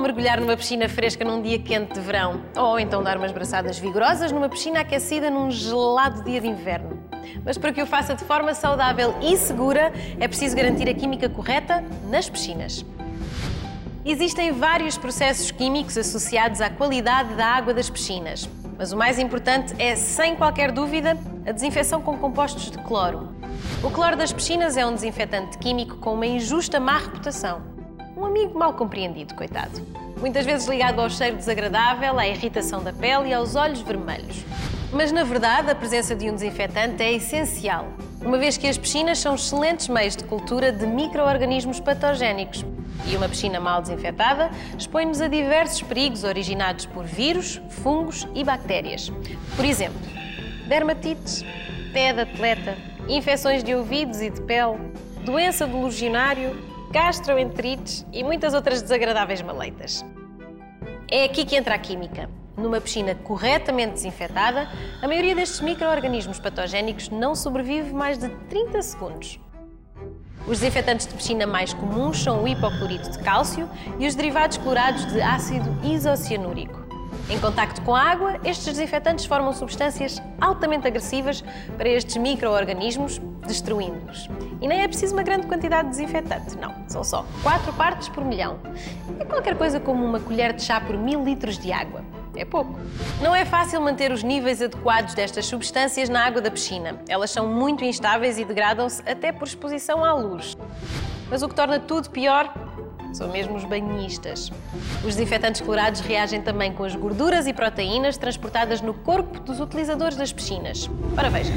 mergulhar numa piscina fresca num dia quente de verão, ou então dar umas braçadas vigorosas numa piscina aquecida num gelado dia de inverno. Mas para que o faça de forma saudável e segura, é preciso garantir a química correta nas piscinas. Existem vários processos químicos associados à qualidade da água das piscinas, mas o mais importante é, sem qualquer dúvida, a desinfecção com compostos de cloro. O cloro das piscinas é um desinfetante químico com uma injusta má reputação. Um amigo mal compreendido, coitado. Muitas vezes ligado ao cheiro desagradável, à irritação da pele e aos olhos vermelhos. Mas, na verdade, a presença de um desinfetante é essencial, uma vez que as piscinas são excelentes meios de cultura de micro-organismos patogénicos. E uma piscina mal desinfetada expõe-nos a diversos perigos originados por vírus, fungos e bactérias. Por exemplo, dermatites, pé de atleta, infecções de ouvidos e de pele, doença do legionário, gastroenterites e muitas outras desagradáveis maleitas. É aqui que entra a química. Numa piscina corretamente desinfetada, a maioria destes micro-organismos patogénicos não sobrevive mais de 30 segundos. Os desinfetantes de piscina mais comuns são o hipoclorito de cálcio e os derivados clorados de ácido isocianúrico. Em contacto com a água, estes desinfetantes formam substâncias altamente agressivas para estes micro-organismos, destruindo-os. E nem é preciso uma grande quantidade de desinfetante, não. São só 4 partes por milhão. É qualquer coisa como uma colher de chá por mil litros de água. É pouco. Não é fácil manter os níveis adequados destas substâncias na água da piscina. Elas são muito instáveis e degradam-se até por exposição à luz. Mas o que torna tudo pior são mesmo os banhistas. Os desinfetantes clorados reagem também com as gorduras e proteínas transportadas no corpo dos utilizadores das piscinas. Ora veja,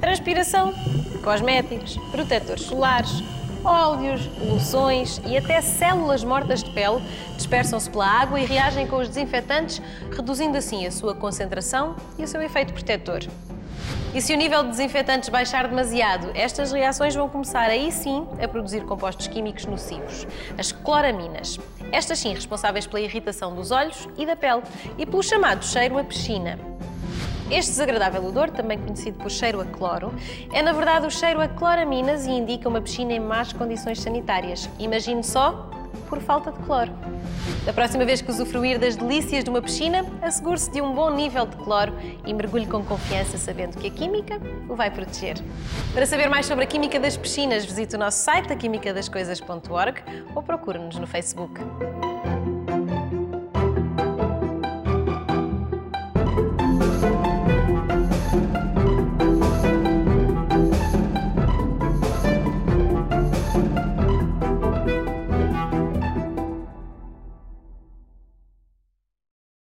transpiração, cosméticos, protetores solares, óleos, loções e até células mortas de pele dispersam-se pela água e reagem com os desinfetantes, reduzindo assim a sua concentração e o seu efeito protetor. E se o nível de desinfetantes baixar demasiado, estas reações vão começar aí sim a produzir compostos químicos nocivos, as cloraminas. Estas sim responsáveis pela irritação dos olhos e da pele e pelo chamado cheiro a piscina. Este desagradável odor, também conhecido por cheiro a cloro, é na verdade o cheiro a cloraminas e indica uma piscina em más condições sanitárias. Imagine só por falta de cloro. Da próxima vez que usufruir das delícias de uma piscina, assegure-se de um bom nível de cloro e mergulhe com confiança, sabendo que a química o vai proteger. Para saber mais sobre a química das piscinas, visite o nosso site, aquimicadascoisas.org ou procure-nos no Facebook.